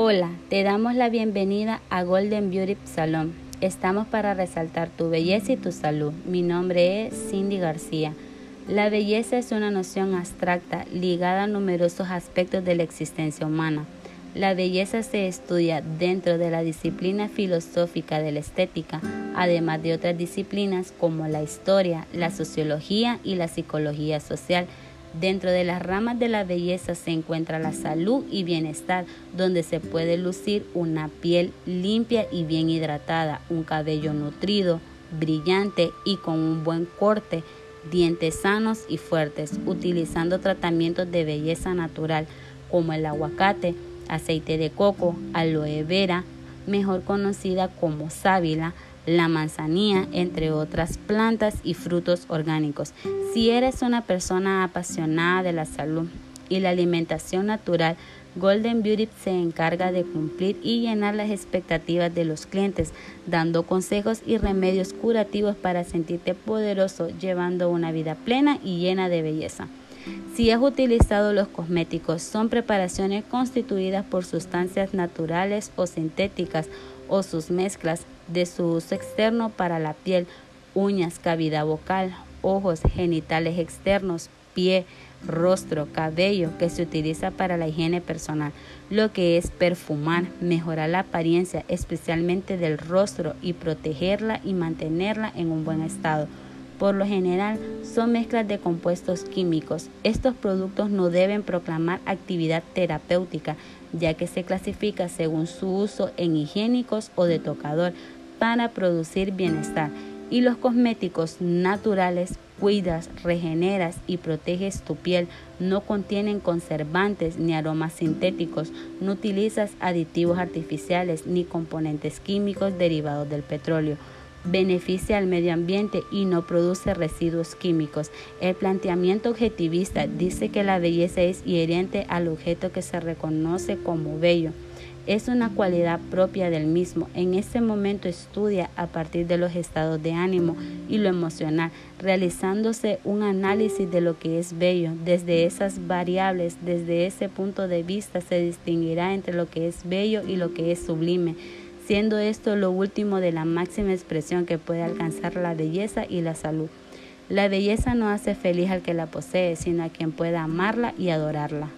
Hola, te damos la bienvenida a Golden Beauty Salon. Estamos para resaltar tu belleza y tu salud. Mi nombre es Cindy García. La belleza es una noción abstracta ligada a numerosos aspectos de la existencia humana. La belleza se estudia dentro de la disciplina filosófica de la estética, además de otras disciplinas como la historia, la sociología y la psicología social Dentro de las ramas de la belleza se encuentra la salud y bienestar, donde se puede lucir una piel limpia y bien hidratada, un cabello nutrido, brillante y con un buen corte, dientes sanos y fuertes, utilizando tratamientos de belleza natural como el aguacate, aceite de coco, aloe vera, mejor conocida como sábila, la manzanilla, entre otras plantas y frutos orgánicos. Si eres una persona apasionada de la salud y la alimentación natural, Golden Beauty se encarga de cumplir y llenar las expectativas de los clientes, dando consejos y remedios curativos para sentirte poderoso, llevando una vida plena y llena de belleza. Si has utilizado los cosméticos, son preparaciones constituidas por sustancias naturales o sintéticas o sus mezclas de su uso externo para la piel, uñas, cavidad vocal, ojos, genitales externos, pie, rostro, cabello que se utiliza para la higiene personal, lo que es perfumar, mejorar la apariencia especialmente del rostro y protegerla y mantenerla en un buen estado. Por lo general son mezclas de compuestos químicos. Estos productos no deben proclamar actividad terapéutica, ya que se clasifica según su uso en higiénicos o de tocador para producir bienestar. Y los cosméticos naturales cuidas, regeneras y proteges tu piel. No contienen conservantes ni aromas sintéticos. No utilizas aditivos artificiales ni componentes químicos derivados del petróleo beneficia al medio ambiente y no produce residuos químicos. El planteamiento objetivista dice que la belleza es inherente al objeto que se reconoce como bello. Es una cualidad propia del mismo. En ese momento estudia a partir de los estados de ánimo y lo emocional, realizándose un análisis de lo que es bello. Desde esas variables, desde ese punto de vista, se distinguirá entre lo que es bello y lo que es sublime siendo esto lo último de la máxima expresión que puede alcanzar la belleza y la salud. La belleza no hace feliz al que la posee, sino a quien pueda amarla y adorarla.